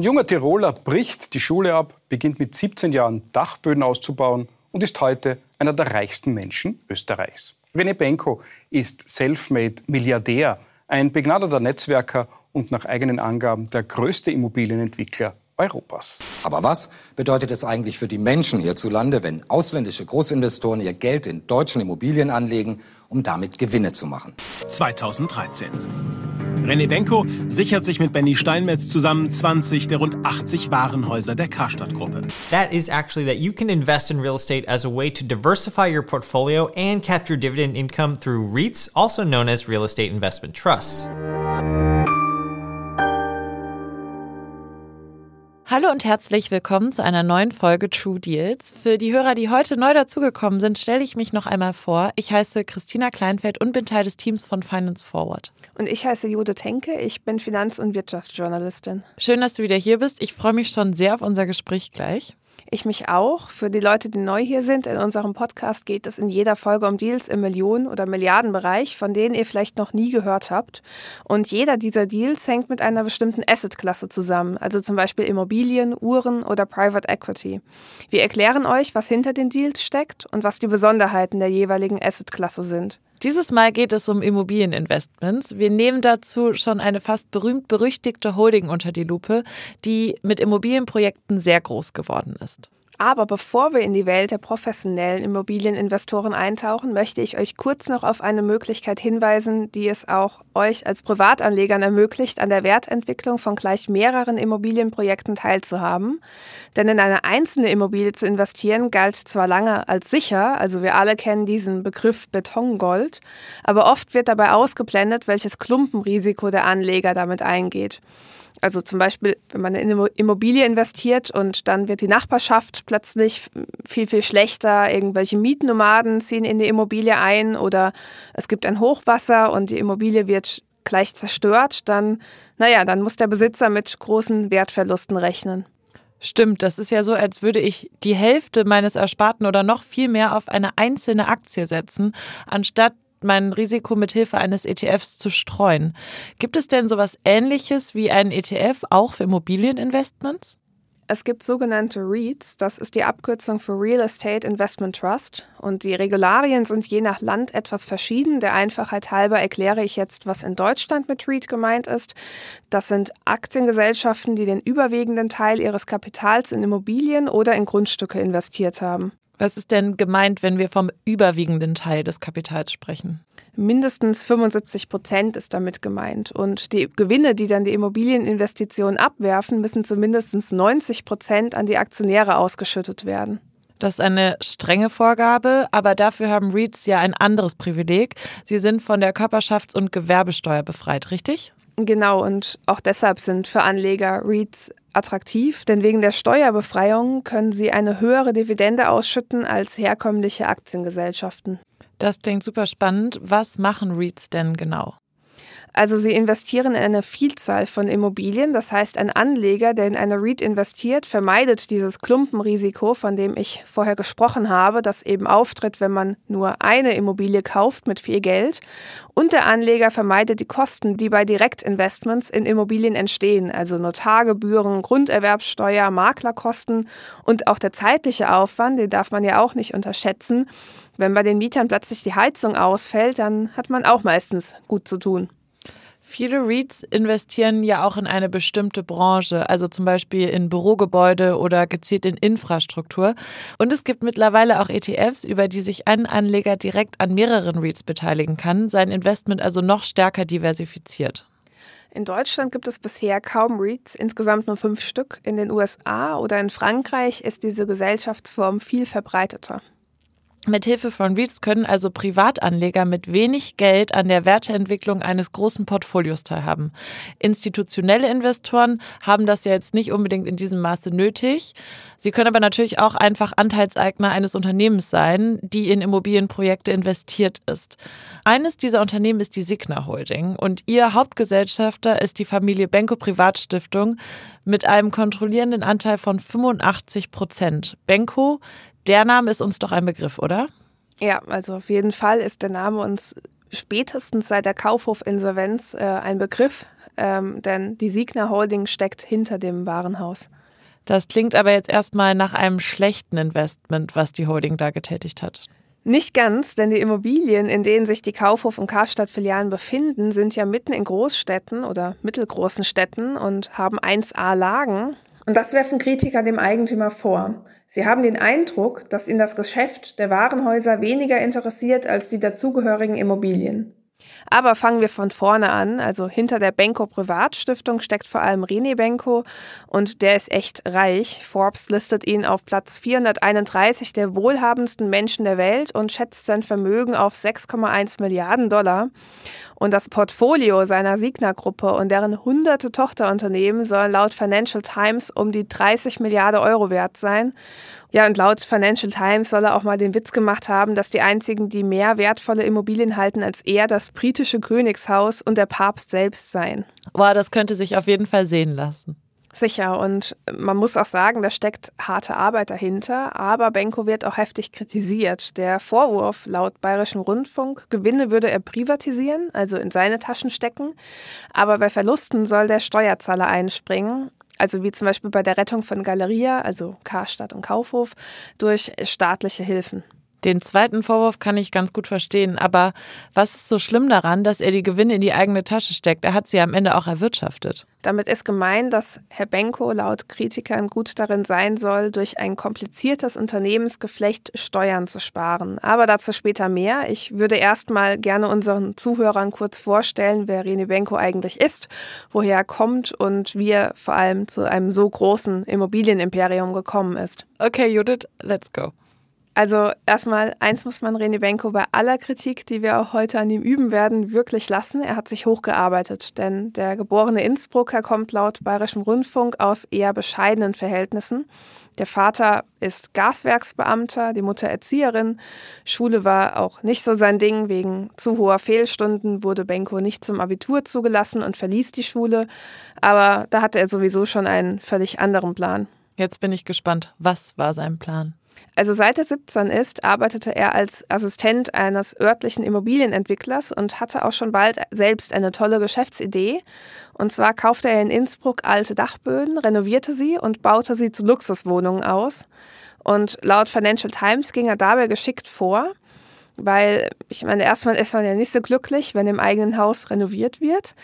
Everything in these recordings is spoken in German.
Ein junger Tiroler bricht die Schule ab, beginnt mit 17 Jahren Dachböden auszubauen und ist heute einer der reichsten Menschen Österreichs. René Benko ist selfmade Milliardär, ein begnadeter Netzwerker und nach eigenen Angaben der größte Immobilienentwickler Europas. Aber was bedeutet es eigentlich für die Menschen hierzulande, wenn ausländische Großinvestoren ihr Geld in deutschen Immobilien anlegen, um damit Gewinne zu machen? 2013. René Benko sichert sich mit Benny Steinmetz zusammen 20 der rund 80 Warenhäuser der Karstadt-Gruppe. That is actually that you can invest in real estate as a way to diversify your portfolio and capture dividend income through REITs, also known as real estate investment trusts. Hallo und herzlich willkommen zu einer neuen Folge True Deals. Für die Hörer, die heute neu dazugekommen sind, stelle ich mich noch einmal vor. Ich heiße Christina Kleinfeld und bin Teil des Teams von Finance Forward. Und ich heiße Judith Henke, ich bin Finanz- und Wirtschaftsjournalistin. Schön, dass du wieder hier bist. Ich freue mich schon sehr auf unser Gespräch gleich. Ich mich auch. Für die Leute, die neu hier sind, in unserem Podcast geht es in jeder Folge um Deals im Millionen- oder Milliardenbereich, von denen ihr vielleicht noch nie gehört habt. Und jeder dieser Deals hängt mit einer bestimmten Assetklasse zusammen, also zum Beispiel Immobilien, Uhren oder Private Equity. Wir erklären euch, was hinter den Deals steckt und was die Besonderheiten der jeweiligen Assetklasse sind. Dieses Mal geht es um Immobilieninvestments. Wir nehmen dazu schon eine fast berühmt-berüchtigte Holding unter die Lupe, die mit Immobilienprojekten sehr groß geworden ist. Aber bevor wir in die Welt der professionellen Immobilieninvestoren eintauchen, möchte ich euch kurz noch auf eine Möglichkeit hinweisen, die es auch euch als Privatanlegern ermöglicht, an der Wertentwicklung von gleich mehreren Immobilienprojekten teilzuhaben. Denn in eine einzelne Immobilie zu investieren galt zwar lange als sicher, also wir alle kennen diesen Begriff Betongold, aber oft wird dabei ausgeblendet, welches Klumpenrisiko der Anleger damit eingeht. Also zum Beispiel, wenn man in eine Immobilie investiert und dann wird die Nachbarschaft plötzlich viel, viel schlechter. Irgendwelche Mietnomaden ziehen in die Immobilie ein oder es gibt ein Hochwasser und die Immobilie wird gleich zerstört, dann, naja, dann muss der Besitzer mit großen Wertverlusten rechnen. Stimmt, das ist ja so, als würde ich die Hälfte meines Ersparten oder noch viel mehr auf eine einzelne Aktie setzen, anstatt mein Risiko mit Hilfe eines ETFs zu streuen. Gibt es denn sowas ähnliches wie einen ETF auch für Immobilieninvestments? Es gibt sogenannte REITs, das ist die Abkürzung für Real Estate Investment Trust. Und die Regularien sind je nach Land etwas verschieden. Der Einfachheit halber erkläre ich jetzt, was in Deutschland mit REIT gemeint ist. Das sind Aktiengesellschaften, die den überwiegenden Teil ihres Kapitals in Immobilien oder in Grundstücke investiert haben. Was ist denn gemeint, wenn wir vom überwiegenden Teil des Kapitals sprechen? Mindestens 75 Prozent ist damit gemeint. Und die Gewinne, die dann die Immobilieninvestitionen abwerfen, müssen zu mindestens 90 Prozent an die Aktionäre ausgeschüttet werden. Das ist eine strenge Vorgabe, aber dafür haben REITs ja ein anderes Privileg. Sie sind von der Körperschafts- und Gewerbesteuer befreit, richtig? Genau, und auch deshalb sind für Anleger REITs attraktiv, denn wegen der Steuerbefreiung können sie eine höhere Dividende ausschütten als herkömmliche Aktiengesellschaften. Das klingt super spannend. Was machen REITs denn genau? Also sie investieren in eine Vielzahl von Immobilien. Das heißt, ein Anleger, der in eine REIT investiert, vermeidet dieses Klumpenrisiko, von dem ich vorher gesprochen habe, das eben auftritt, wenn man nur eine Immobilie kauft mit viel Geld. Und der Anleger vermeidet die Kosten, die bei Direktinvestments in Immobilien entstehen, also Notargebühren, Grunderwerbsteuer, Maklerkosten und auch der zeitliche Aufwand, den darf man ja auch nicht unterschätzen. Wenn bei den Mietern plötzlich die Heizung ausfällt, dann hat man auch meistens gut zu tun. Viele REITs investieren ja auch in eine bestimmte Branche, also zum Beispiel in Bürogebäude oder gezielt in Infrastruktur. Und es gibt mittlerweile auch ETFs, über die sich ein Anleger direkt an mehreren REITs beteiligen kann, sein Investment also noch stärker diversifiziert. In Deutschland gibt es bisher kaum REITs, insgesamt nur fünf Stück. In den USA oder in Frankreich ist diese Gesellschaftsform viel verbreiteter. Mithilfe von REITs können also Privatanleger mit wenig Geld an der Werteentwicklung eines großen Portfolios teilhaben. Institutionelle Investoren haben das ja jetzt nicht unbedingt in diesem Maße nötig. Sie können aber natürlich auch einfach Anteilseigner eines Unternehmens sein, die in Immobilienprojekte investiert ist. Eines dieser Unternehmen ist die Signa Holding und ihr Hauptgesellschafter ist die Familie Benko Privatstiftung mit einem kontrollierenden Anteil von 85 Prozent. Benko der Name ist uns doch ein Begriff, oder? Ja, also auf jeden Fall ist der Name uns spätestens seit der Kaufhof-Insolvenz äh, ein Begriff, ähm, denn die Signa Holding steckt hinter dem Warenhaus. Das klingt aber jetzt erstmal nach einem schlechten Investment, was die Holding da getätigt hat. Nicht ganz, denn die Immobilien, in denen sich die Kaufhof- und Karstadt-Filialen befinden, sind ja mitten in Großstädten oder mittelgroßen Städten und haben 1A-Lagen. Und das werfen Kritiker dem Eigentümer vor. Sie haben den Eindruck, dass ihn das Geschäft der Warenhäuser weniger interessiert als die dazugehörigen Immobilien. Aber fangen wir von vorne an. Also hinter der Benko Privatstiftung steckt vor allem René Benko und der ist echt reich. Forbes listet ihn auf Platz 431 der wohlhabendsten Menschen der Welt und schätzt sein Vermögen auf 6,1 Milliarden Dollar. Und das Portfolio seiner Signa-Gruppe und deren hunderte Tochterunternehmen sollen laut Financial Times um die 30 Milliarden Euro wert sein. Ja, und laut Financial Times soll er auch mal den Witz gemacht haben, dass die einzigen, die mehr wertvolle Immobilien halten als er, das britische Königshaus und der Papst selbst seien. Boah, das könnte sich auf jeden Fall sehen lassen. Sicher, und man muss auch sagen, da steckt harte Arbeit dahinter, aber Benko wird auch heftig kritisiert. Der Vorwurf laut Bayerischem Rundfunk, Gewinne würde er privatisieren, also in seine Taschen stecken, aber bei Verlusten soll der Steuerzahler einspringen, also wie zum Beispiel bei der Rettung von Galeria, also Karstadt und Kaufhof, durch staatliche Hilfen. Den zweiten Vorwurf kann ich ganz gut verstehen, aber was ist so schlimm daran, dass er die Gewinne in die eigene Tasche steckt? Er hat sie am Ende auch erwirtschaftet. Damit ist gemeint, dass Herr Benko laut Kritikern gut darin sein soll, durch ein kompliziertes Unternehmensgeflecht Steuern zu sparen. Aber dazu später mehr. Ich würde erstmal gerne unseren Zuhörern kurz vorstellen, wer René Benko eigentlich ist, woher er kommt und wie er vor allem zu einem so großen Immobilienimperium gekommen ist. Okay, Judith, let's go. Also erstmal, eins muss man René Benko bei aller Kritik, die wir auch heute an ihm üben werden, wirklich lassen. Er hat sich hochgearbeitet, denn der geborene Innsbrucker kommt laut Bayerischem Rundfunk aus eher bescheidenen Verhältnissen. Der Vater ist Gaswerksbeamter, die Mutter Erzieherin. Schule war auch nicht so sein Ding. Wegen zu hoher Fehlstunden wurde Benko nicht zum Abitur zugelassen und verließ die Schule. Aber da hatte er sowieso schon einen völlig anderen Plan. Jetzt bin ich gespannt. Was war sein Plan? Also seit er 17 ist, arbeitete er als Assistent eines örtlichen Immobilienentwicklers und hatte auch schon bald selbst eine tolle Geschäftsidee. Und zwar kaufte er in Innsbruck alte Dachböden, renovierte sie und baute sie zu Luxuswohnungen aus. Und laut Financial Times ging er dabei geschickt vor, weil ich meine, erstmal ist man ja nicht so glücklich, wenn im eigenen Haus renoviert wird.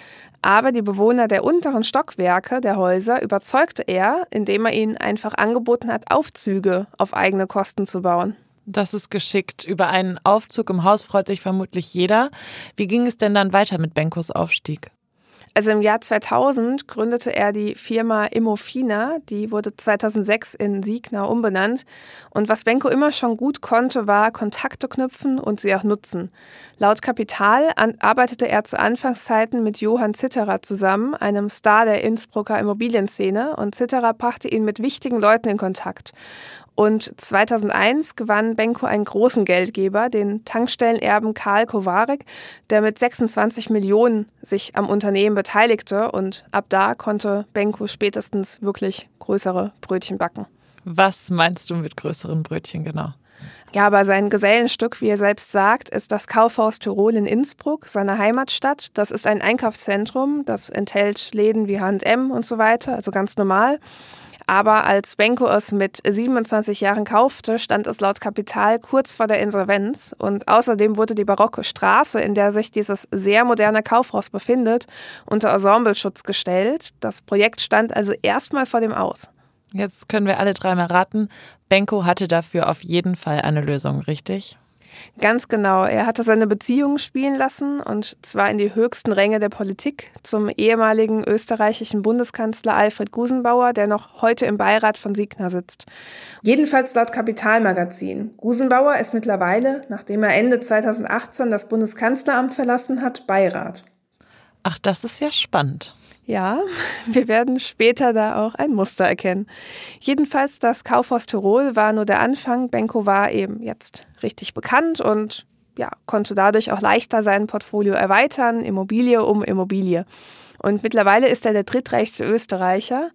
Aber die Bewohner der unteren Stockwerke der Häuser überzeugte er, indem er ihnen einfach angeboten hat, Aufzüge auf eigene Kosten zu bauen. Das ist geschickt. Über einen Aufzug im Haus freut sich vermutlich jeder. Wie ging es denn dann weiter mit Benkos Aufstieg? Also im Jahr 2000 gründete er die Firma Immofina, die wurde 2006 in Signa umbenannt. Und was Benko immer schon gut konnte, war Kontakte knüpfen und sie auch nutzen. Laut Kapital arbeitete er zu Anfangszeiten mit Johann Zitterer zusammen, einem Star der Innsbrucker Immobilienszene, und Zitterer brachte ihn mit wichtigen Leuten in Kontakt. Und 2001 gewann Benko einen großen Geldgeber, den Tankstellenerben Karl Kowarek, der mit 26 Millionen sich am Unternehmen beteiligte. Und ab da konnte Benko spätestens wirklich größere Brötchen backen. Was meinst du mit größeren Brötchen genau? Ja, aber sein Gesellenstück, wie er selbst sagt, ist das Kaufhaus Tirol in Innsbruck, seine Heimatstadt. Das ist ein Einkaufszentrum, das enthält Läden wie H&M und so weiter, also ganz normal. Aber als Benko es mit 27 Jahren kaufte, stand es laut Kapital kurz vor der Insolvenz. Und außerdem wurde die barocke Straße, in der sich dieses sehr moderne Kaufhaus befindet, unter Ensembleschutz gestellt. Das Projekt stand also erstmal vor dem Aus. Jetzt können wir alle dreimal raten. Benko hatte dafür auf jeden Fall eine Lösung, richtig? Ganz genau. Er hatte seine Beziehungen spielen lassen und zwar in die höchsten Ränge der Politik zum ehemaligen österreichischen Bundeskanzler Alfred Gusenbauer, der noch heute im Beirat von Signa sitzt. Jedenfalls laut Kapitalmagazin. Gusenbauer ist mittlerweile, nachdem er Ende 2018 das Bundeskanzleramt verlassen hat, Beirat. Ach, das ist ja spannend. Ja, wir werden später da auch ein Muster erkennen. Jedenfalls, das Kaufhaus Tirol war nur der Anfang. Benko war eben jetzt richtig bekannt und ja, konnte dadurch auch leichter sein Portfolio erweitern, Immobilie um Immobilie. Und mittlerweile ist er der drittreichste Österreicher.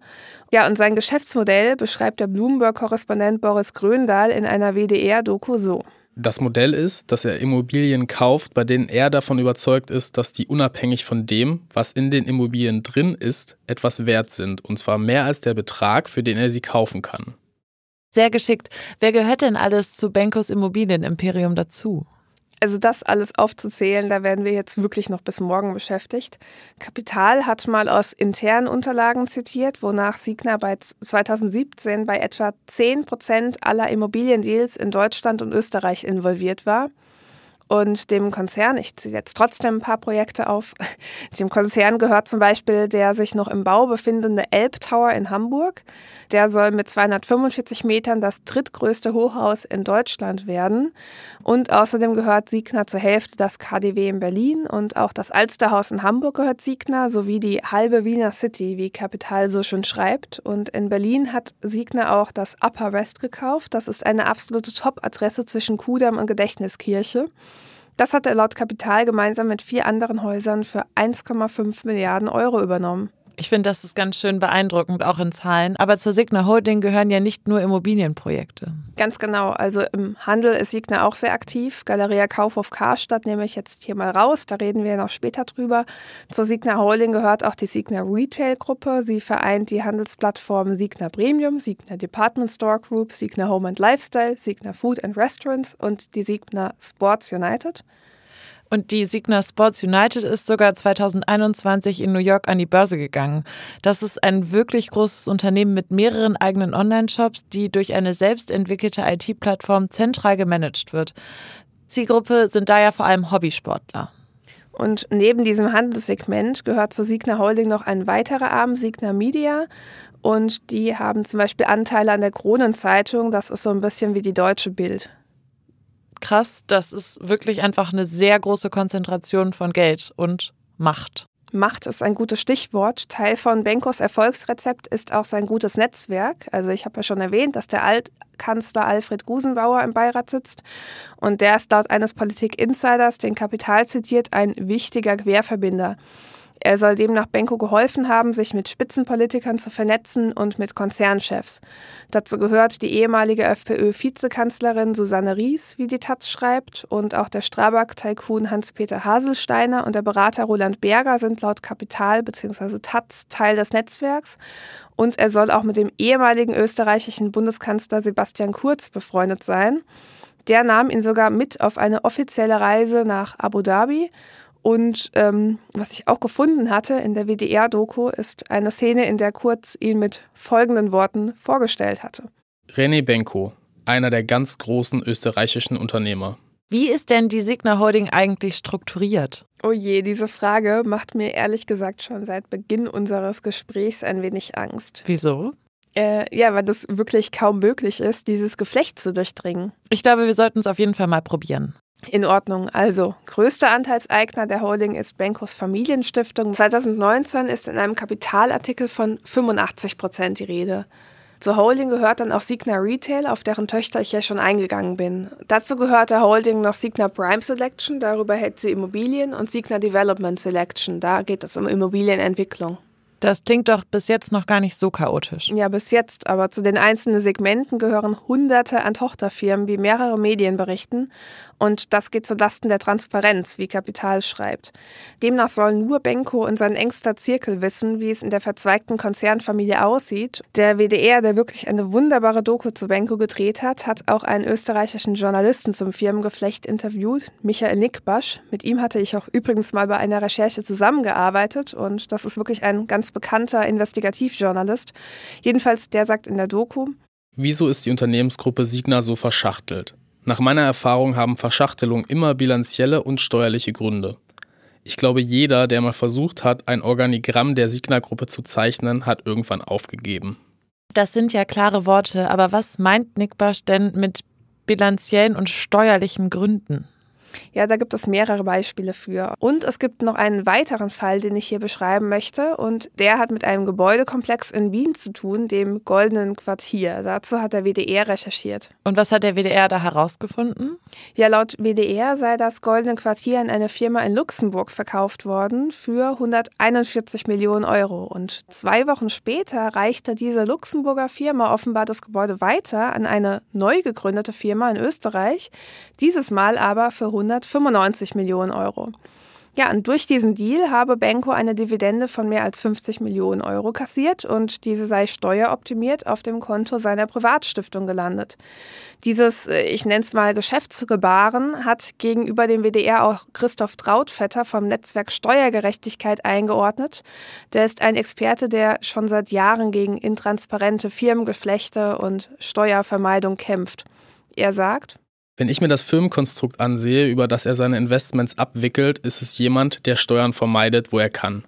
Ja, und sein Geschäftsmodell beschreibt der Bloomberg-Korrespondent Boris Gröndahl in einer WDR-Doku so. Das Modell ist, dass er Immobilien kauft, bei denen er davon überzeugt ist, dass die unabhängig von dem, was in den Immobilien drin ist, etwas wert sind, und zwar mehr als der Betrag, für den er sie kaufen kann. Sehr geschickt. Wer gehört denn alles zu Benkos Immobilienimperium dazu? Also das alles aufzuzählen, da werden wir jetzt wirklich noch bis morgen beschäftigt. Kapital hat mal aus internen Unterlagen zitiert, wonach Signa bei 2017 bei etwa 10 Prozent aller Immobiliendeals in Deutschland und Österreich involviert war und dem Konzern, ich ziehe jetzt trotzdem ein paar Projekte auf, dem Konzern gehört zum Beispiel der sich noch im Bau befindende Elb Tower in Hamburg. Der soll mit 245 Metern das drittgrößte Hochhaus in Deutschland werden. Und außerdem gehört Siegner zur Hälfte das KDW in Berlin und auch das Alsterhaus in Hamburg gehört Siegner sowie die halbe Wiener City, wie Kapital so schön schreibt. Und in Berlin hat Siegner auch das Upper West gekauft. Das ist eine absolute Top-Adresse zwischen Kudamm und Gedächtniskirche. Das hat er laut Kapital gemeinsam mit vier anderen Häusern für 1,5 Milliarden Euro übernommen. Ich finde, das ist ganz schön beeindruckend, auch in Zahlen. Aber zur Signa Holding gehören ja nicht nur Immobilienprojekte. Ganz genau. Also im Handel ist Signa auch sehr aktiv. Galeria Kaufhof Karstadt nehme ich jetzt hier mal raus. Da reden wir noch später drüber. Zur Signa Holding gehört auch die Signa Retail Gruppe. Sie vereint die Handelsplattformen Signa Premium, Signa Department Store Group, Signa Home and Lifestyle, Signa Food and Restaurants und die Signa Sports United. Und die Signa Sports United ist sogar 2021 in New York an die Börse gegangen. Das ist ein wirklich großes Unternehmen mit mehreren eigenen Online-Shops, die durch eine selbstentwickelte IT-Plattform zentral gemanagt wird. Zielgruppe sind daher vor allem Hobbysportler. Und neben diesem Handelssegment gehört zur Signa Holding noch ein weiterer Arm, Signa Media. Und die haben zum Beispiel Anteile an der Kronenzeitung. Das ist so ein bisschen wie die deutsche Bild krass. Das ist wirklich einfach eine sehr große Konzentration von Geld und Macht. Macht ist ein gutes Stichwort. Teil von Benkos Erfolgsrezept ist auch sein gutes Netzwerk. Also ich habe ja schon erwähnt, dass der Altkanzler Alfred Gusenbauer im Beirat sitzt. Und der ist laut eines Politik-Insiders, den Kapital zitiert, ein wichtiger Querverbinder. Er soll demnach Benko geholfen haben, sich mit Spitzenpolitikern zu vernetzen und mit Konzernchefs. Dazu gehört die ehemalige FPÖ-Vizekanzlerin Susanne Ries, wie die Taz schreibt, und auch der Strabag-Tycoon Hans-Peter Haselsteiner und der Berater Roland Berger sind laut Kapital bzw. Taz Teil des Netzwerks. Und er soll auch mit dem ehemaligen österreichischen Bundeskanzler Sebastian Kurz befreundet sein. Der nahm ihn sogar mit auf eine offizielle Reise nach Abu Dhabi und ähm, was ich auch gefunden hatte in der WDR-Doku ist eine Szene, in der Kurz ihn mit folgenden Worten vorgestellt hatte. René Benko, einer der ganz großen österreichischen Unternehmer. Wie ist denn die Signa Holding eigentlich strukturiert? Oh je, diese Frage macht mir ehrlich gesagt schon seit Beginn unseres Gesprächs ein wenig Angst. Wieso? Äh, ja, weil das wirklich kaum möglich ist, dieses Geflecht zu durchdringen. Ich glaube, wir sollten es auf jeden Fall mal probieren. In Ordnung. Also, größter Anteilseigner der Holding ist Benkos Familienstiftung. 2019 ist in einem Kapitalartikel von 85 Prozent die Rede. Zur Holding gehört dann auch Signa Retail, auf deren Töchter ich ja schon eingegangen bin. Dazu gehört der Holding noch Signa Prime Selection, darüber hält sie Immobilien, und Signa Development Selection, da geht es um Immobilienentwicklung. Das klingt doch bis jetzt noch gar nicht so chaotisch. Ja, bis jetzt. Aber zu den einzelnen Segmenten gehören Hunderte an Tochterfirmen, wie mehrere Medien berichten. Und das geht zulasten der Transparenz, wie Kapital schreibt. Demnach soll nur Benko und sein engster Zirkel wissen, wie es in der verzweigten Konzernfamilie aussieht. Der WDR, der wirklich eine wunderbare Doku zu Benko gedreht hat, hat auch einen österreichischen Journalisten zum Firmengeflecht interviewt, Michael Nickbasch. Mit ihm hatte ich auch übrigens mal bei einer Recherche zusammengearbeitet und das ist wirklich ein ganz bekannter Investigativjournalist. Jedenfalls, der sagt in der Doku, Wieso ist die Unternehmensgruppe Signa so verschachtelt? Nach meiner Erfahrung haben Verschachtelungen immer bilanzielle und steuerliche Gründe. Ich glaube, jeder, der mal versucht hat, ein Organigramm der Signa-Gruppe zu zeichnen, hat irgendwann aufgegeben. Das sind ja klare Worte, aber was meint Nick Basch denn mit bilanziellen und steuerlichen Gründen? Ja, da gibt es mehrere Beispiele für. Und es gibt noch einen weiteren Fall, den ich hier beschreiben möchte. Und der hat mit einem Gebäudekomplex in Wien zu tun, dem Goldenen Quartier. Dazu hat der WDR recherchiert. Und was hat der WDR da herausgefunden? Ja, laut WDR sei das Goldene Quartier an eine Firma in Luxemburg verkauft worden für 141 Millionen Euro. Und zwei Wochen später reichte diese Luxemburger Firma offenbar das Gebäude weiter an eine neu gegründete Firma in Österreich. Dieses Mal aber für 195 Millionen Euro. Ja, und durch diesen Deal habe Benko eine Dividende von mehr als 50 Millionen Euro kassiert und diese sei steueroptimiert auf dem Konto seiner Privatstiftung gelandet. Dieses, äh, ich nenne es mal Geschäftsgebaren, hat gegenüber dem WDR auch Christoph Trautvetter vom Netzwerk Steuergerechtigkeit eingeordnet. Der ist ein Experte, der schon seit Jahren gegen intransparente Firmengeflechte und Steuervermeidung kämpft. Er sagt, wenn ich mir das Firmenkonstrukt ansehe, über das er seine Investments abwickelt, ist es jemand, der Steuern vermeidet, wo er kann.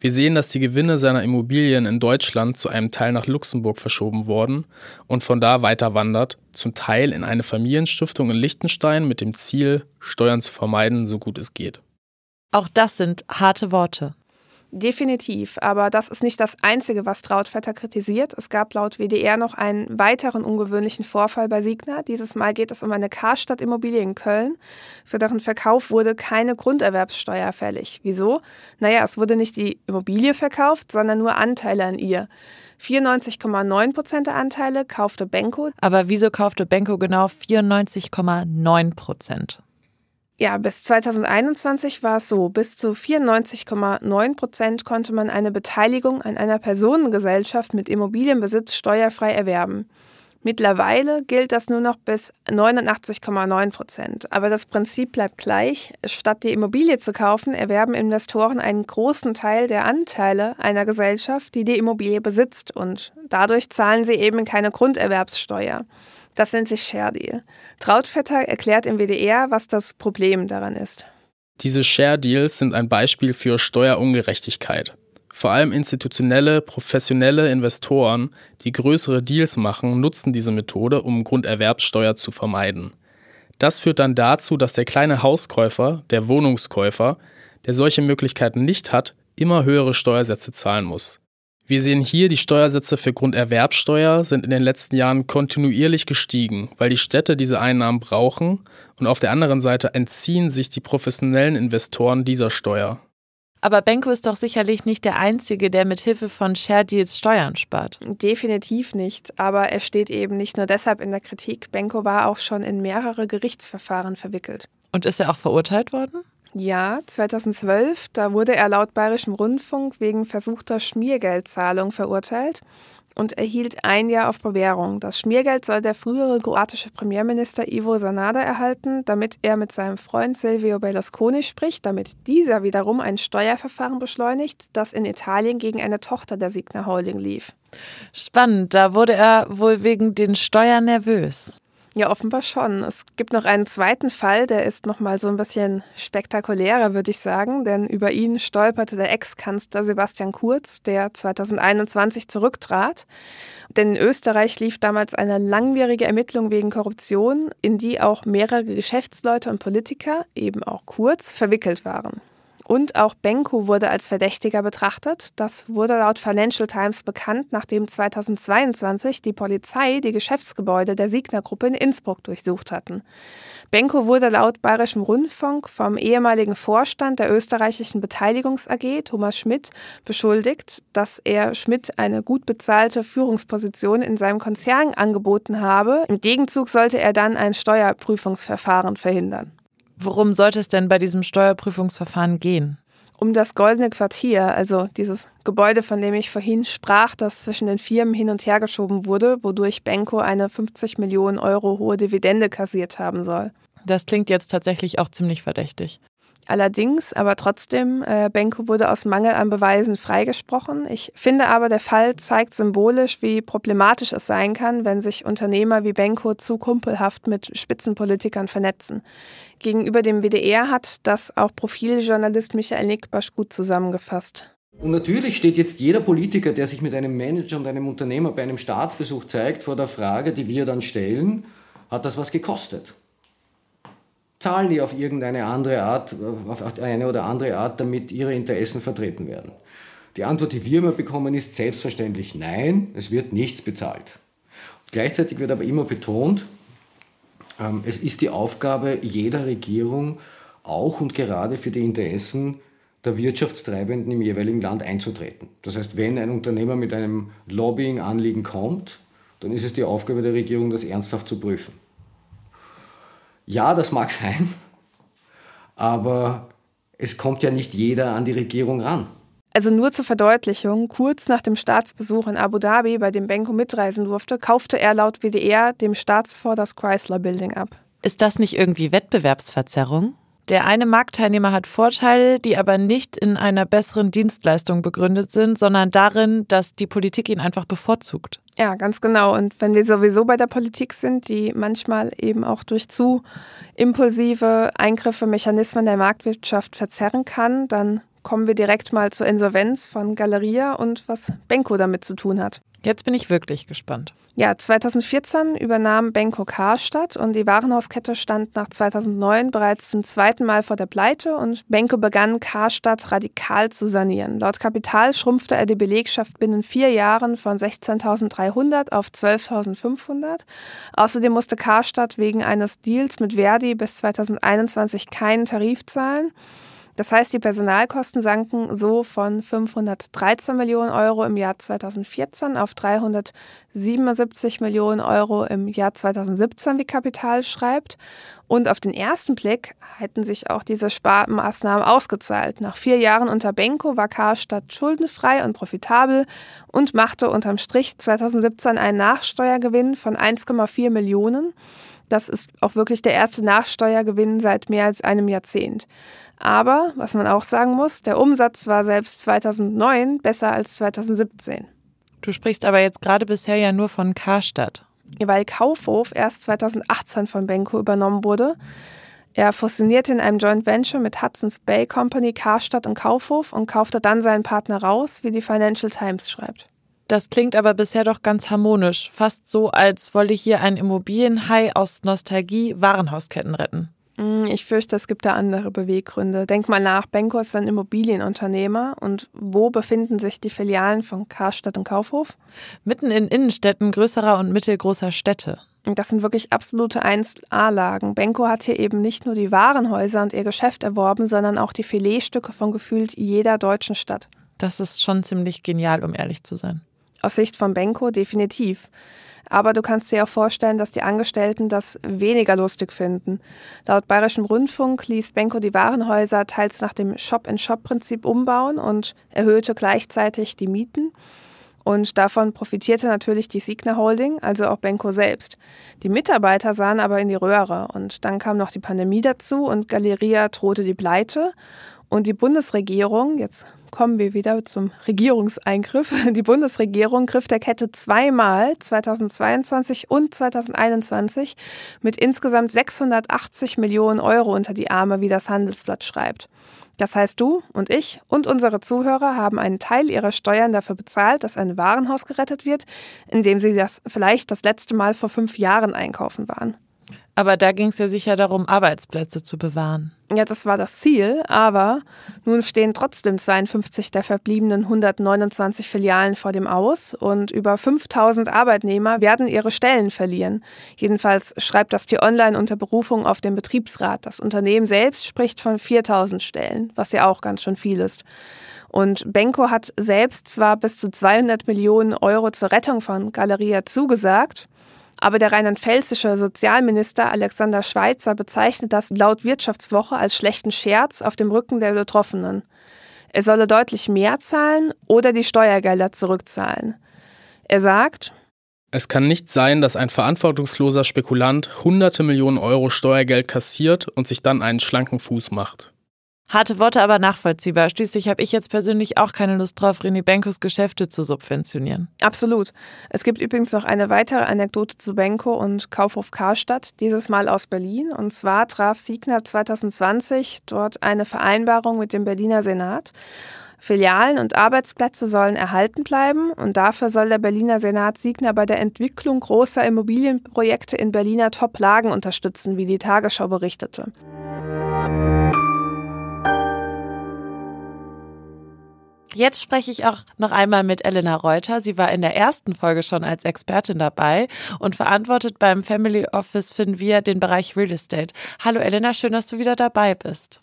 Wir sehen, dass die Gewinne seiner Immobilien in Deutschland zu einem Teil nach Luxemburg verschoben wurden und von da weiter wandert, zum Teil in eine Familienstiftung in Liechtenstein mit dem Ziel, Steuern zu vermeiden, so gut es geht. Auch das sind harte Worte. Definitiv, aber das ist nicht das Einzige, was Trautvetter kritisiert. Es gab laut WDR noch einen weiteren ungewöhnlichen Vorfall bei Signa. Dieses Mal geht es um eine Karstadt-Immobilie in Köln. Für deren Verkauf wurde keine Grunderwerbssteuer fällig. Wieso? Naja, es wurde nicht die Immobilie verkauft, sondern nur Anteile an ihr. 94,9 Prozent der Anteile kaufte Benko. Aber wieso kaufte Benko genau 94,9 Prozent? Ja, bis 2021 war es so, bis zu 94,9 Prozent konnte man eine Beteiligung an einer Personengesellschaft mit Immobilienbesitz steuerfrei erwerben. Mittlerweile gilt das nur noch bis 89,9 Prozent. Aber das Prinzip bleibt gleich. Statt die Immobilie zu kaufen, erwerben Investoren einen großen Teil der Anteile einer Gesellschaft, die die Immobilie besitzt. Und dadurch zahlen sie eben keine Grunderwerbssteuer. Das nennt sich Share Deal. Trautvetter erklärt im WDR, was das Problem daran ist. Diese Share Deals sind ein Beispiel für Steuerungerechtigkeit. Vor allem institutionelle, professionelle Investoren, die größere Deals machen, nutzen diese Methode, um Grunderwerbssteuer zu vermeiden. Das führt dann dazu, dass der kleine Hauskäufer, der Wohnungskäufer, der solche Möglichkeiten nicht hat, immer höhere Steuersätze zahlen muss. Wir sehen hier, die Steuersätze für Grunderwerbsteuer sind in den letzten Jahren kontinuierlich gestiegen, weil die Städte diese Einnahmen brauchen und auf der anderen Seite entziehen sich die professionellen Investoren dieser Steuer. Aber Benko ist doch sicherlich nicht der Einzige, der mit Hilfe von Share Deals Steuern spart. Definitiv nicht. Aber er steht eben nicht nur deshalb in der Kritik. Benko war auch schon in mehrere Gerichtsverfahren verwickelt. Und ist er auch verurteilt worden? Ja, 2012, da wurde er laut Bayerischem Rundfunk wegen versuchter Schmiergeldzahlung verurteilt und erhielt ein Jahr auf Bewährung. Das Schmiergeld soll der frühere kroatische Premierminister Ivo Sanada erhalten, damit er mit seinem Freund Silvio Berlusconi spricht, damit dieser wiederum ein Steuerverfahren beschleunigt, das in Italien gegen eine Tochter der Signa Holding lief. Spannend, da wurde er wohl wegen den Steuern nervös. Ja, offenbar schon. Es gibt noch einen zweiten Fall, der ist noch mal so ein bisschen spektakulärer, würde ich sagen, denn über ihn stolperte der Ex-Kanzler Sebastian Kurz, der 2021 zurücktrat. Denn in Österreich lief damals eine langwierige Ermittlung wegen Korruption, in die auch mehrere Geschäftsleute und Politiker, eben auch Kurz, verwickelt waren. Und auch Benko wurde als Verdächtiger betrachtet. Das wurde laut Financial Times bekannt, nachdem 2022 die Polizei die Geschäftsgebäude der Signer-Gruppe in Innsbruck durchsucht hatten. Benko wurde laut Bayerischem Rundfunk vom ehemaligen Vorstand der österreichischen Beteiligungs AG, Thomas Schmidt, beschuldigt, dass er Schmidt eine gut bezahlte Führungsposition in seinem Konzern angeboten habe. Im Gegenzug sollte er dann ein Steuerprüfungsverfahren verhindern. Worum sollte es denn bei diesem Steuerprüfungsverfahren gehen? Um das Goldene Quartier, also dieses Gebäude, von dem ich vorhin sprach, das zwischen den Firmen hin und her geschoben wurde, wodurch Benko eine 50 Millionen Euro hohe Dividende kassiert haben soll. Das klingt jetzt tatsächlich auch ziemlich verdächtig. Allerdings, aber trotzdem, äh, Benko wurde aus Mangel an Beweisen freigesprochen. Ich finde aber, der Fall zeigt symbolisch, wie problematisch es sein kann, wenn sich Unternehmer wie Benko zu kumpelhaft mit Spitzenpolitikern vernetzen. Gegenüber dem WDR hat das auch Profiljournalist Michael Nickbasch gut zusammengefasst. Und natürlich steht jetzt jeder Politiker, der sich mit einem Manager und einem Unternehmer bei einem Staatsbesuch zeigt, vor der Frage, die wir dann stellen, hat das was gekostet? Zahlen die auf irgendeine andere Art, auf eine oder andere Art, damit ihre Interessen vertreten werden? Die Antwort, die wir immer bekommen, ist selbstverständlich nein, es wird nichts bezahlt. Gleichzeitig wird aber immer betont, ähm, es ist die Aufgabe jeder Regierung, auch und gerade für die Interessen der Wirtschaftstreibenden im jeweiligen Land einzutreten. Das heißt, wenn ein Unternehmer mit einem Lobbying-Anliegen kommt, dann ist es die Aufgabe der Regierung, das ernsthaft zu prüfen. Ja, das mag sein, aber es kommt ja nicht jeder an die Regierung ran. Also nur zur Verdeutlichung, kurz nach dem Staatsbesuch in Abu Dhabi, bei dem Benko mitreisen durfte, kaufte er laut WDR dem Staatsfonds das Chrysler Building ab. Ist das nicht irgendwie Wettbewerbsverzerrung? Der eine Marktteilnehmer hat Vorteile, die aber nicht in einer besseren Dienstleistung begründet sind, sondern darin, dass die Politik ihn einfach bevorzugt. Ja, ganz genau. Und wenn wir sowieso bei der Politik sind, die manchmal eben auch durch zu impulsive Eingriffe, Mechanismen der Marktwirtschaft verzerren kann, dann kommen wir direkt mal zur Insolvenz von Galeria und was Benko damit zu tun hat. Jetzt bin ich wirklich gespannt. Ja, 2014 übernahm Benko Karstadt und die Warenhauskette stand nach 2009 bereits zum zweiten Mal vor der Pleite und Benko begann Karstadt radikal zu sanieren. Laut Kapital schrumpfte er die Belegschaft binnen vier Jahren von 16.300 auf 12.500. Außerdem musste Karstadt wegen eines Deals mit Verdi bis 2021 keinen Tarif zahlen. Das heißt, die Personalkosten sanken so von 513 Millionen Euro im Jahr 2014 auf 377 Millionen Euro im Jahr 2017, wie Kapital schreibt. Und auf den ersten Blick hätten sich auch diese Sparmaßnahmen ausgezahlt. Nach vier Jahren unter Benko war Karstadt schuldenfrei und profitabel und machte unterm Strich 2017 einen Nachsteuergewinn von 1,4 Millionen. Das ist auch wirklich der erste Nachsteuergewinn seit mehr als einem Jahrzehnt. Aber, was man auch sagen muss, der Umsatz war selbst 2009 besser als 2017. Du sprichst aber jetzt gerade bisher ja nur von Karstadt. Weil Kaufhof erst 2018 von Benko übernommen wurde. Er fusionierte in einem Joint Venture mit Hudson's Bay Company Karstadt und Kaufhof und kaufte dann seinen Partner raus, wie die Financial Times schreibt. Das klingt aber bisher doch ganz harmonisch, fast so, als wolle hier ein Immobilienhai aus Nostalgie Warenhausketten retten. Hm, ich fürchte, es gibt da andere Beweggründe. Denk mal nach, Benko ist ein Immobilienunternehmer und wo befinden sich die Filialen von Karstadt und Kaufhof? Mitten in Innenstädten größerer und mittelgroßer Städte. Das sind wirklich absolute 1A-Lagen. Benko hat hier eben nicht nur die Warenhäuser und ihr Geschäft erworben, sondern auch die Filetstücke von gefühlt jeder deutschen Stadt. Das ist schon ziemlich genial, um ehrlich zu sein. Aus Sicht von Benko definitiv. Aber du kannst dir auch vorstellen, dass die Angestellten das weniger lustig finden. Laut Bayerischem Rundfunk ließ Benko die Warenhäuser teils nach dem Shop-in-Shop-Prinzip umbauen und erhöhte gleichzeitig die Mieten. Und davon profitierte natürlich die Signa Holding, also auch Benko selbst. Die Mitarbeiter sahen aber in die Röhre. Und dann kam noch die Pandemie dazu und Galeria drohte die Pleite. Und die Bundesregierung, jetzt kommen wir wieder zum Regierungseingriff. Die Bundesregierung griff der Kette zweimal 2022 und 2021 mit insgesamt 680 Millionen Euro unter die Arme, wie das Handelsblatt schreibt. Das heißt, du und ich und unsere Zuhörer haben einen Teil ihrer Steuern dafür bezahlt, dass ein Warenhaus gerettet wird, in dem sie das vielleicht das letzte Mal vor fünf Jahren einkaufen waren. Aber da ging es ja sicher darum, Arbeitsplätze zu bewahren. Ja, das war das Ziel, aber nun stehen trotzdem 52 der verbliebenen 129 Filialen vor dem Aus und über 5000 Arbeitnehmer werden ihre Stellen verlieren. Jedenfalls schreibt das Tier Online unter Berufung auf den Betriebsrat. Das Unternehmen selbst spricht von 4000 Stellen, was ja auch ganz schön viel ist. Und Benko hat selbst zwar bis zu 200 Millionen Euro zur Rettung von Galeria zugesagt, aber der rheinland-pfälzische Sozialminister Alexander Schweitzer bezeichnet das laut Wirtschaftswoche als schlechten Scherz auf dem Rücken der Betroffenen. Er solle deutlich mehr zahlen oder die Steuergelder zurückzahlen. Er sagt, es kann nicht sein, dass ein verantwortungsloser Spekulant hunderte Millionen Euro Steuergeld kassiert und sich dann einen schlanken Fuß macht. Harte Worte, aber nachvollziehbar. Schließlich habe ich jetzt persönlich auch keine Lust drauf, René Benkos Geschäfte zu subventionieren. Absolut. Es gibt übrigens noch eine weitere Anekdote zu Benko und Kaufhof Karstadt, dieses Mal aus Berlin. Und zwar traf Siegner 2020 dort eine Vereinbarung mit dem Berliner Senat. Filialen und Arbeitsplätze sollen erhalten bleiben und dafür soll der Berliner Senat Siegner bei der Entwicklung großer Immobilienprojekte in Berliner Top-Lagen unterstützen, wie die Tagesschau berichtete. Jetzt spreche ich auch noch einmal mit Elena Reuter. Sie war in der ersten Folge schon als Expertin dabei und verantwortet beim Family Office Finvia den Bereich Real Estate. Hallo Elena, schön, dass du wieder dabei bist.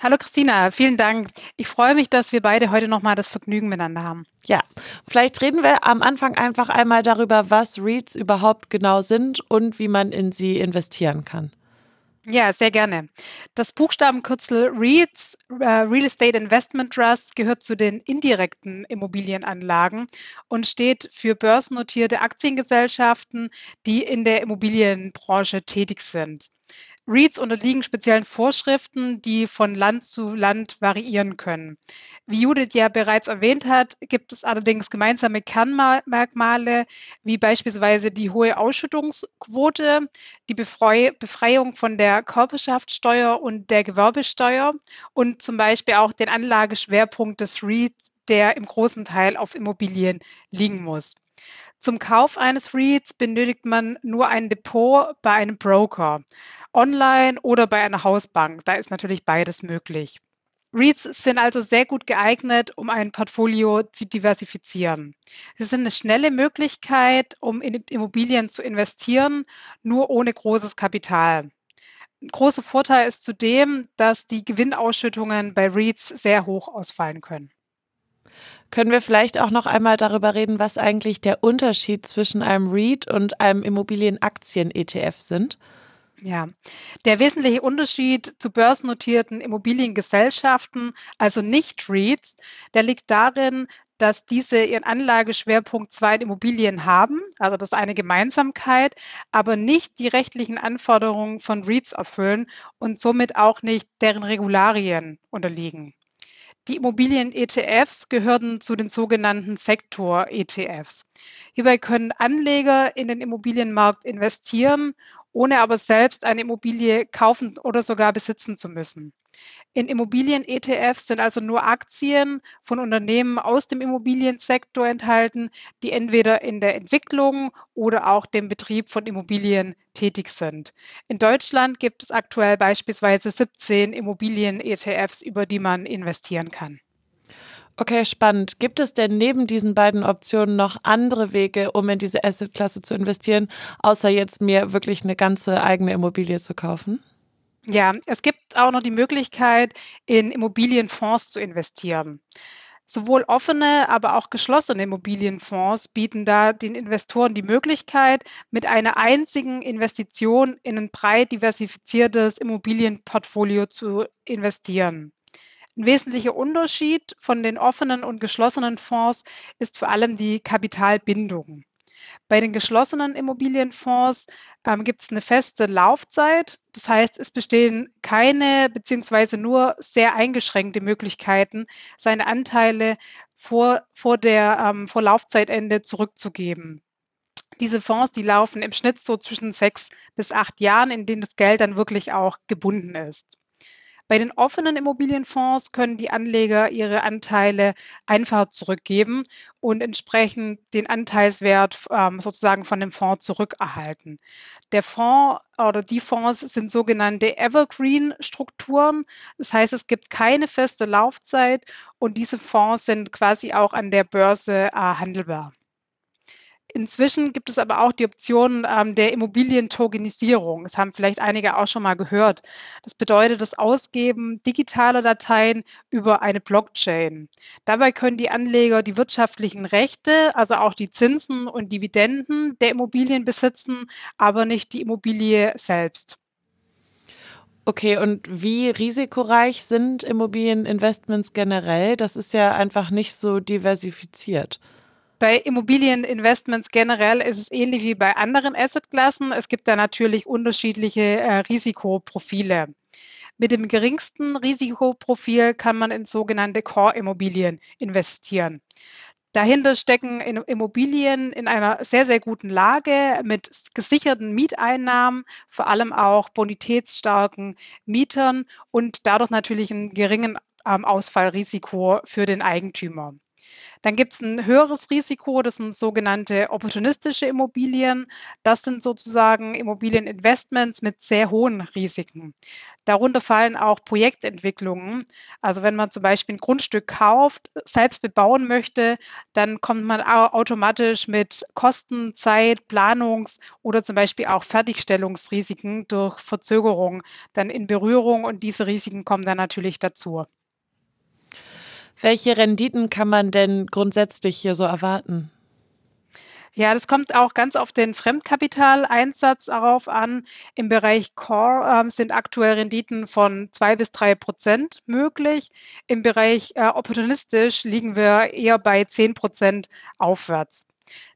Hallo Christina, vielen Dank. Ich freue mich, dass wir beide heute nochmal das Vergnügen miteinander haben. Ja, vielleicht reden wir am Anfang einfach einmal darüber, was REITs überhaupt genau sind und wie man in sie investieren kann. Ja, sehr gerne. Das Buchstabenkürzel REITs, äh, Real Estate Investment Trust, gehört zu den indirekten Immobilienanlagen und steht für börsennotierte Aktiengesellschaften, die in der Immobilienbranche tätig sind. REITs unterliegen speziellen Vorschriften, die von Land zu Land variieren können. Wie Judith ja bereits erwähnt hat, gibt es allerdings gemeinsame Kernmerkmale, wie beispielsweise die hohe Ausschüttungsquote, die Befreiung von der Körperschaftssteuer und der Gewerbesteuer und zum Beispiel auch den Anlageschwerpunkt des REITs, der im großen Teil auf Immobilien liegen muss. Zum Kauf eines REITs benötigt man nur ein Depot bei einem Broker online oder bei einer Hausbank. Da ist natürlich beides möglich. REITs sind also sehr gut geeignet, um ein Portfolio zu diversifizieren. Sie sind eine schnelle Möglichkeit, um in Immobilien zu investieren, nur ohne großes Kapital. Ein großer Vorteil ist zudem, dass die Gewinnausschüttungen bei REITs sehr hoch ausfallen können. Können wir vielleicht auch noch einmal darüber reden, was eigentlich der Unterschied zwischen einem REIT und einem Immobilienaktien-ETF sind? Ja, der wesentliche Unterschied zu börsennotierten Immobiliengesellschaften, also nicht REITs, der liegt darin, dass diese ihren Anlageschwerpunkt zwar Immobilien haben, also das eine Gemeinsamkeit, aber nicht die rechtlichen Anforderungen von REITs erfüllen und somit auch nicht deren Regularien unterliegen. Die Immobilien-ETFs gehören zu den sogenannten Sektor-ETFs. Hierbei können Anleger in den Immobilienmarkt investieren ohne aber selbst eine Immobilie kaufen oder sogar besitzen zu müssen. In Immobilien-ETFs sind also nur Aktien von Unternehmen aus dem Immobiliensektor enthalten, die entweder in der Entwicklung oder auch dem Betrieb von Immobilien tätig sind. In Deutschland gibt es aktuell beispielsweise 17 Immobilien-ETFs, über die man investieren kann. Okay, spannend. Gibt es denn neben diesen beiden Optionen noch andere Wege, um in diese Assetklasse zu investieren, außer jetzt mir wirklich eine ganze eigene Immobilie zu kaufen? Ja, es gibt auch noch die Möglichkeit, in Immobilienfonds zu investieren. Sowohl offene, aber auch geschlossene Immobilienfonds bieten da den Investoren die Möglichkeit, mit einer einzigen Investition in ein breit diversifiziertes Immobilienportfolio zu investieren. Ein wesentlicher Unterschied von den offenen und geschlossenen Fonds ist vor allem die Kapitalbindung. Bei den geschlossenen Immobilienfonds ähm, gibt es eine feste Laufzeit. Das heißt, es bestehen keine beziehungsweise nur sehr eingeschränkte Möglichkeiten, seine Anteile vor, vor, der, ähm, vor Laufzeitende zurückzugeben. Diese Fonds, die laufen im Schnitt so zwischen sechs bis acht Jahren, in denen das Geld dann wirklich auch gebunden ist. Bei den offenen Immobilienfonds können die Anleger ihre Anteile einfach zurückgeben und entsprechend den Anteilswert ähm, sozusagen von dem Fonds zurückerhalten. Der Fonds oder die Fonds sind sogenannte Evergreen-Strukturen. Das heißt, es gibt keine feste Laufzeit und diese Fonds sind quasi auch an der Börse äh, handelbar. Inzwischen gibt es aber auch die Option ähm, der Immobilientokenisierung. Das haben vielleicht einige auch schon mal gehört. Das bedeutet das Ausgeben digitaler Dateien über eine Blockchain. Dabei können die Anleger die wirtschaftlichen Rechte, also auch die Zinsen und Dividenden der Immobilien besitzen, aber nicht die Immobilie selbst. Okay, und wie risikoreich sind Immobilieninvestments generell? Das ist ja einfach nicht so diversifiziert. Bei Immobilieninvestments generell ist es ähnlich wie bei anderen Assetklassen. Es gibt da natürlich unterschiedliche äh, Risikoprofile. Mit dem geringsten Risikoprofil kann man in sogenannte Core-Immobilien investieren. Dahinter stecken Immobilien in einer sehr, sehr guten Lage mit gesicherten Mieteinnahmen, vor allem auch bonitätsstarken Mietern und dadurch natürlich ein geringen ähm, Ausfallrisiko für den Eigentümer. Dann gibt es ein höheres Risiko, das sind sogenannte opportunistische Immobilien. Das sind sozusagen Immobilieninvestments mit sehr hohen Risiken. Darunter fallen auch Projektentwicklungen. Also wenn man zum Beispiel ein Grundstück kauft, selbst bebauen möchte, dann kommt man automatisch mit Kosten, Zeit, Planungs- oder zum Beispiel auch Fertigstellungsrisiken durch Verzögerung dann in Berührung und diese Risiken kommen dann natürlich dazu. Welche Renditen kann man denn grundsätzlich hier so erwarten? Ja, das kommt auch ganz auf den Fremdkapitaleinsatz darauf an. Im Bereich Core äh, sind aktuell Renditen von zwei bis drei Prozent möglich. Im Bereich äh, opportunistisch liegen wir eher bei zehn Prozent aufwärts.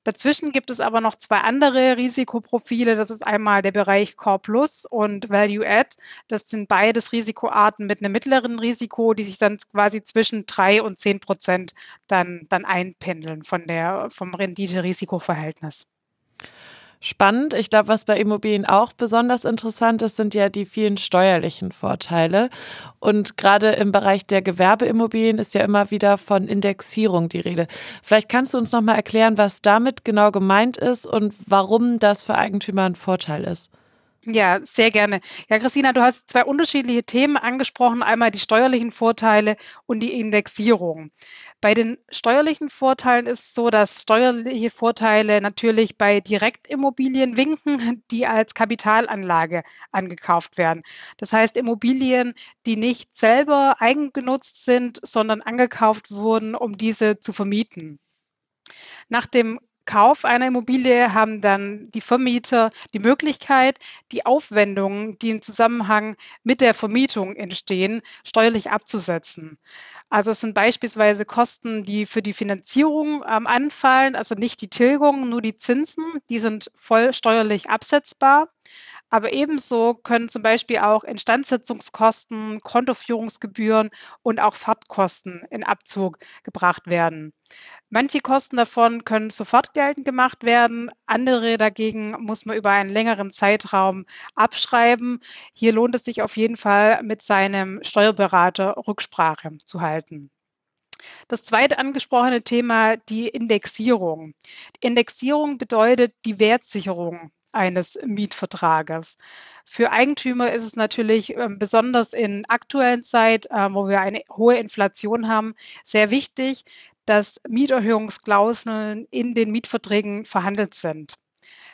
Dazwischen gibt es aber noch zwei andere Risikoprofile. Das ist einmal der Bereich Core Plus und Value Add. Das sind beides Risikoarten mit einem mittleren Risiko, die sich dann quasi zwischen drei und zehn Prozent dann, dann einpendeln von der, vom Rendite-Risiko-Verhältnis. Spannend. Ich glaube, was bei Immobilien auch besonders interessant ist, sind ja die vielen steuerlichen Vorteile. Und gerade im Bereich der Gewerbeimmobilien ist ja immer wieder von Indexierung die Rede. Vielleicht kannst du uns noch mal erklären, was damit genau gemeint ist und warum das für Eigentümer ein Vorteil ist. Ja, sehr gerne. Ja, Christina, du hast zwei unterschiedliche Themen angesprochen. Einmal die steuerlichen Vorteile und die Indexierung. Bei den steuerlichen Vorteilen ist es so, dass steuerliche Vorteile natürlich bei Direktimmobilien winken, die als Kapitalanlage angekauft werden. Das heißt, Immobilien, die nicht selber eigengenutzt sind, sondern angekauft wurden, um diese zu vermieten. Nach dem Kauf einer Immobilie haben dann die Vermieter die Möglichkeit, die Aufwendungen, die im Zusammenhang mit der Vermietung entstehen, steuerlich abzusetzen. Also es sind beispielsweise Kosten, die für die Finanzierung ähm, anfallen, also nicht die Tilgung, nur die Zinsen, die sind voll steuerlich absetzbar. Aber ebenso können zum Beispiel auch Instandsetzungskosten, Kontoführungsgebühren und auch Fahrtkosten in Abzug gebracht werden. Manche Kosten davon können sofort geltend gemacht werden, andere dagegen muss man über einen längeren Zeitraum abschreiben. Hier lohnt es sich auf jeden Fall, mit seinem Steuerberater Rücksprache zu halten. Das zweite angesprochene Thema, die Indexierung. Die Indexierung bedeutet die Wertsicherung eines Mietvertrages. Für Eigentümer ist es natürlich äh, besonders in aktuellen Zeit, äh, wo wir eine hohe Inflation haben, sehr wichtig, dass Mieterhöhungsklauseln in den Mietverträgen verhandelt sind.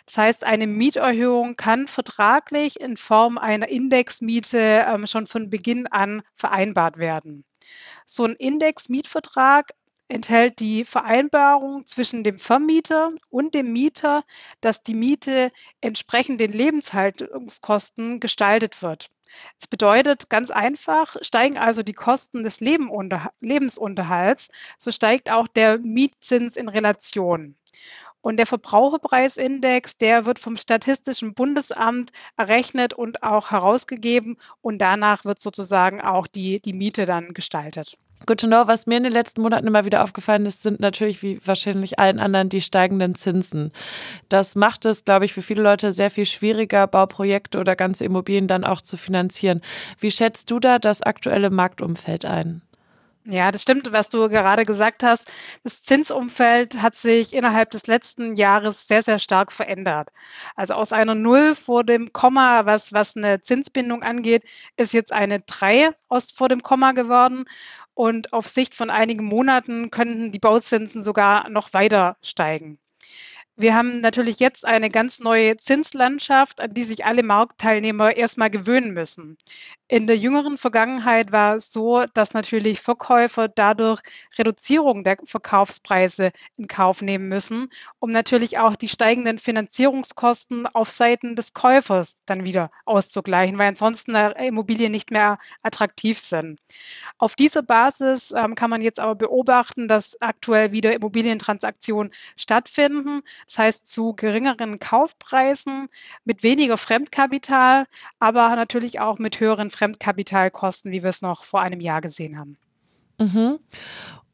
Das heißt, eine Mieterhöhung kann vertraglich in Form einer Indexmiete ähm, schon von Beginn an vereinbart werden. So ein Index-Mietvertrag enthält die Vereinbarung zwischen dem Vermieter und dem Mieter, dass die Miete entsprechend den Lebenshaltungskosten gestaltet wird. Es bedeutet ganz einfach, steigen also die Kosten des Lebensunterhalts, so steigt auch der Mietzins in Relation. Und der Verbraucherpreisindex, der wird vom Statistischen Bundesamt errechnet und auch herausgegeben. Und danach wird sozusagen auch die, die Miete dann gestaltet. Good to know. Was mir in den letzten Monaten immer wieder aufgefallen ist, sind natürlich wie wahrscheinlich allen anderen die steigenden Zinsen. Das macht es, glaube ich, für viele Leute sehr viel schwieriger, Bauprojekte oder ganze Immobilien dann auch zu finanzieren. Wie schätzt du da das aktuelle Marktumfeld ein? Ja, das stimmt, was du gerade gesagt hast. Das Zinsumfeld hat sich innerhalb des letzten Jahres sehr, sehr stark verändert. Also aus einer Null vor dem Komma, was, was eine Zinsbindung angeht, ist jetzt eine Drei aus, vor dem Komma geworden. Und auf Sicht von einigen Monaten könnten die Bauzinsen sogar noch weiter steigen. Wir haben natürlich jetzt eine ganz neue Zinslandschaft, an die sich alle Marktteilnehmer erstmal gewöhnen müssen. In der jüngeren Vergangenheit war es so, dass natürlich Verkäufer dadurch Reduzierung der Verkaufspreise in Kauf nehmen müssen, um natürlich auch die steigenden Finanzierungskosten auf Seiten des Käufers dann wieder auszugleichen, weil ansonsten Immobilien nicht mehr attraktiv sind. Auf dieser Basis ähm, kann man jetzt aber beobachten, dass aktuell wieder Immobilientransaktionen stattfinden. Das heißt, zu geringeren Kaufpreisen, mit weniger Fremdkapital, aber natürlich auch mit höheren Fremdkapitalkosten, wie wir es noch vor einem Jahr gesehen haben. Mhm.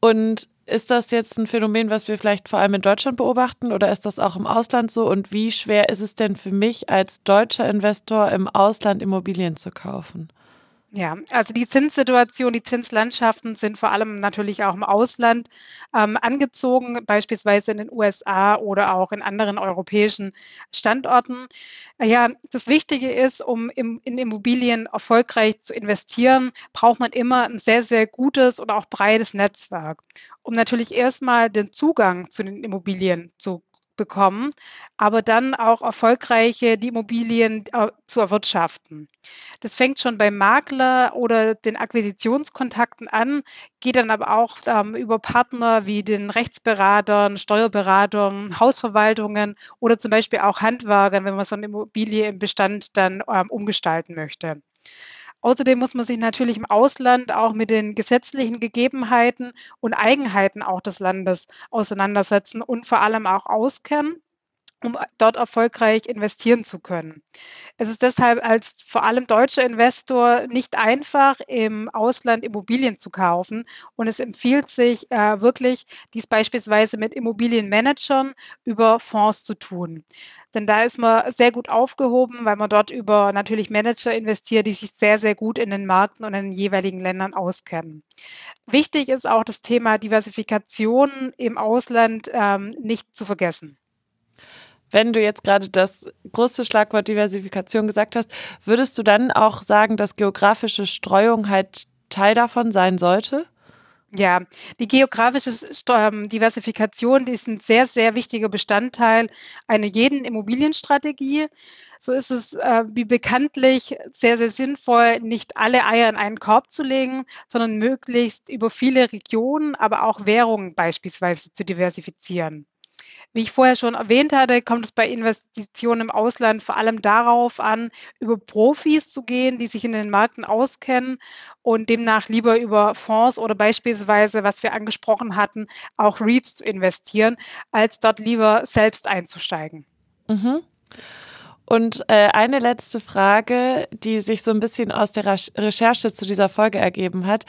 Und ist das jetzt ein Phänomen, was wir vielleicht vor allem in Deutschland beobachten oder ist das auch im Ausland so? Und wie schwer ist es denn für mich als deutscher Investor im Ausland Immobilien zu kaufen? Ja, also die Zinssituation, die Zinslandschaften sind vor allem natürlich auch im Ausland ähm, angezogen, beispielsweise in den USA oder auch in anderen europäischen Standorten. Ja, das Wichtige ist, um im, in Immobilien erfolgreich zu investieren, braucht man immer ein sehr, sehr gutes und auch breites Netzwerk, um natürlich erstmal den Zugang zu den Immobilien zu bekommen, aber dann auch erfolgreiche die Immobilien äh, zu erwirtschaften. Das fängt schon beim Makler oder den Akquisitionskontakten an, geht dann aber auch ähm, über Partner wie den Rechtsberatern, Steuerberatern, Hausverwaltungen oder zum Beispiel auch Handwerkern, wenn man so eine Immobilie im Bestand dann ähm, umgestalten möchte. Außerdem muss man sich natürlich im Ausland auch mit den gesetzlichen Gegebenheiten und Eigenheiten auch des Landes auseinandersetzen und vor allem auch auskennen um dort erfolgreich investieren zu können. Es ist deshalb als vor allem deutscher Investor nicht einfach, im Ausland Immobilien zu kaufen. Und es empfiehlt sich äh, wirklich, dies beispielsweise mit Immobilienmanagern über Fonds zu tun. Denn da ist man sehr gut aufgehoben, weil man dort über natürlich Manager investiert, die sich sehr, sehr gut in den Märkten und in den jeweiligen Ländern auskennen. Wichtig ist auch das Thema Diversifikation im Ausland ähm, nicht zu vergessen. Wenn du jetzt gerade das große Schlagwort Diversifikation gesagt hast, würdest du dann auch sagen, dass geografische Streuung halt Teil davon sein sollte? Ja, die geografische ähm, Diversifikation die ist ein sehr, sehr wichtiger Bestandteil einer jeden Immobilienstrategie. So ist es äh, wie bekanntlich sehr, sehr sinnvoll, nicht alle Eier in einen Korb zu legen, sondern möglichst über viele Regionen, aber auch Währungen beispielsweise zu diversifizieren. Wie ich vorher schon erwähnt hatte, kommt es bei Investitionen im Ausland vor allem darauf an, über Profis zu gehen, die sich in den Märkten auskennen und demnach lieber über Fonds oder beispielsweise, was wir angesprochen hatten, auch REITs zu investieren, als dort lieber selbst einzusteigen. Mhm. Und äh, eine letzte Frage, die sich so ein bisschen aus der Recherche zu dieser Folge ergeben hat.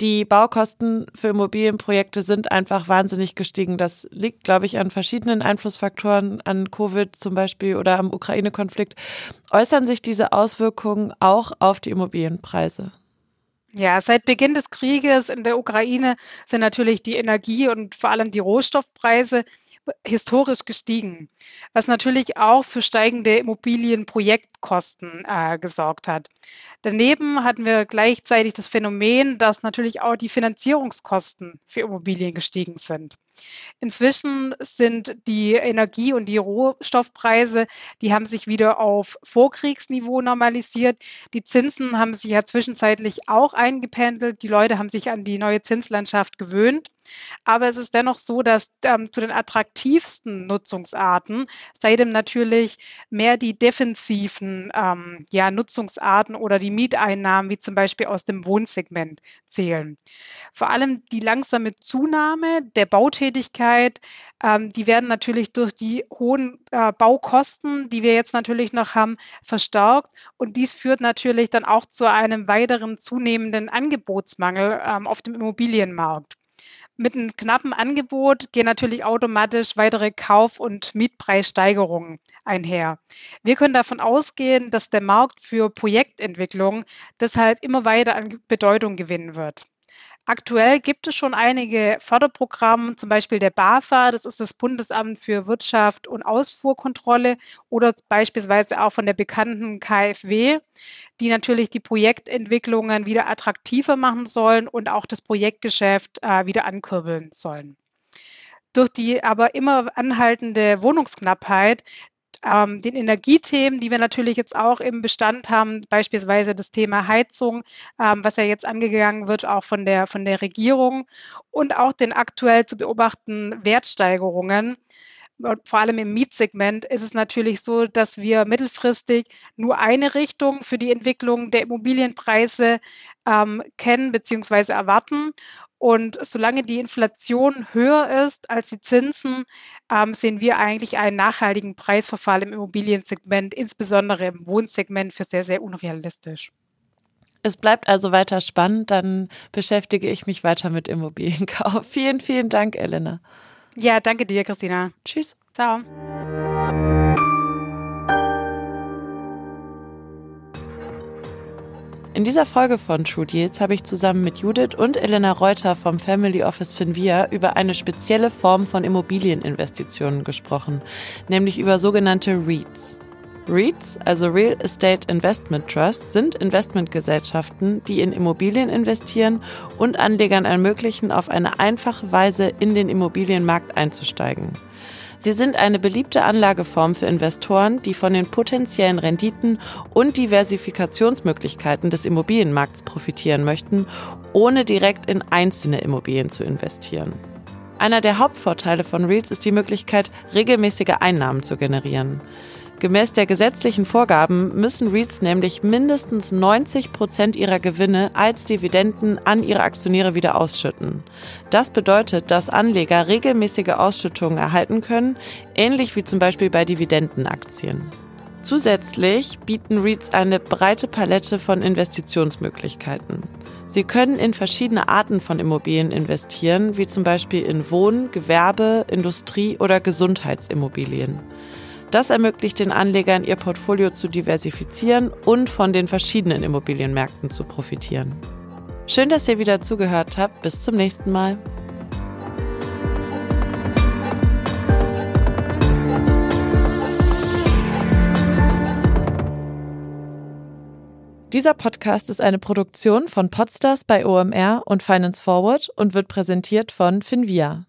Die Baukosten für Immobilienprojekte sind einfach wahnsinnig gestiegen. Das liegt, glaube ich, an verschiedenen Einflussfaktoren, an Covid zum Beispiel oder am Ukraine-Konflikt. Äußern sich diese Auswirkungen auch auf die Immobilienpreise? Ja, seit Beginn des Krieges in der Ukraine sind natürlich die Energie- und vor allem die Rohstoffpreise historisch gestiegen, was natürlich auch für steigende Immobilienprojektkosten äh, gesorgt hat. Daneben hatten wir gleichzeitig das Phänomen, dass natürlich auch die Finanzierungskosten für Immobilien gestiegen sind. Inzwischen sind die Energie- und die Rohstoffpreise, die haben sich wieder auf Vorkriegsniveau normalisiert. Die Zinsen haben sich ja zwischenzeitlich auch eingependelt. Die Leute haben sich an die neue Zinslandschaft gewöhnt. Aber es ist dennoch so, dass ähm, zu den attraktivsten Nutzungsarten seitdem natürlich mehr die defensiven ähm, ja, Nutzungsarten oder die Mieteinnahmen, wie zum Beispiel aus dem Wohnsegment, zählen. Vor allem die langsame Zunahme der Bautätigkeit, ähm, die werden natürlich durch die hohen äh, Baukosten, die wir jetzt natürlich noch haben, verstärkt. Und dies führt natürlich dann auch zu einem weiteren zunehmenden Angebotsmangel ähm, auf dem Immobilienmarkt. Mit einem knappen Angebot gehen natürlich automatisch weitere Kauf- und Mietpreissteigerungen einher. Wir können davon ausgehen, dass der Markt für Projektentwicklung deshalb immer weiter an Bedeutung gewinnen wird. Aktuell gibt es schon einige Förderprogramme, zum Beispiel der BAFA, das ist das Bundesamt für Wirtschaft und Ausfuhrkontrolle, oder beispielsweise auch von der bekannten KfW, die natürlich die Projektentwicklungen wieder attraktiver machen sollen und auch das Projektgeschäft äh, wieder ankurbeln sollen. Durch die aber immer anhaltende Wohnungsknappheit ähm, den Energiethemen, die wir natürlich jetzt auch im Bestand haben, beispielsweise das Thema Heizung, ähm, was ja jetzt angegangen wird, auch von der, von der Regierung und auch den aktuell zu beobachtenden Wertsteigerungen. Vor allem im Mietsegment ist es natürlich so, dass wir mittelfristig nur eine Richtung für die Entwicklung der Immobilienpreise ähm, kennen bzw. erwarten. Und solange die Inflation höher ist als die Zinsen, ähm, sehen wir eigentlich einen nachhaltigen Preisverfall im Immobiliensegment, insbesondere im Wohnsegment, für sehr, sehr unrealistisch. Es bleibt also weiter spannend, dann beschäftige ich mich weiter mit Immobilienkauf. Vielen, vielen Dank, Elena. Ja, danke dir, Christina. Tschüss. Ciao. In dieser Folge von True Deals habe ich zusammen mit Judith und Elena Reuter vom Family Office Finvia über eine spezielle Form von Immobilieninvestitionen gesprochen, nämlich über sogenannte REITs. REITs, also Real Estate Investment Trust, sind Investmentgesellschaften, die in Immobilien investieren und Anlegern ermöglichen, auf eine einfache Weise in den Immobilienmarkt einzusteigen. Sie sind eine beliebte Anlageform für Investoren, die von den potenziellen Renditen und Diversifikationsmöglichkeiten des Immobilienmarkts profitieren möchten, ohne direkt in einzelne Immobilien zu investieren. Einer der Hauptvorteile von REITs ist die Möglichkeit, regelmäßige Einnahmen zu generieren. Gemäß der gesetzlichen Vorgaben müssen REITs nämlich mindestens 90 Prozent ihrer Gewinne als Dividenden an ihre Aktionäre wieder ausschütten. Das bedeutet, dass Anleger regelmäßige Ausschüttungen erhalten können, ähnlich wie zum Beispiel bei Dividendenaktien. Zusätzlich bieten REITs eine breite Palette von Investitionsmöglichkeiten. Sie können in verschiedene Arten von Immobilien investieren, wie zum Beispiel in Wohn-, Gewerbe-, Industrie- oder Gesundheitsimmobilien. Das ermöglicht den Anlegern, ihr Portfolio zu diversifizieren und von den verschiedenen Immobilienmärkten zu profitieren. Schön, dass ihr wieder zugehört habt. Bis zum nächsten Mal. Dieser Podcast ist eine Produktion von Podstars bei OMR und Finance Forward und wird präsentiert von Finvia.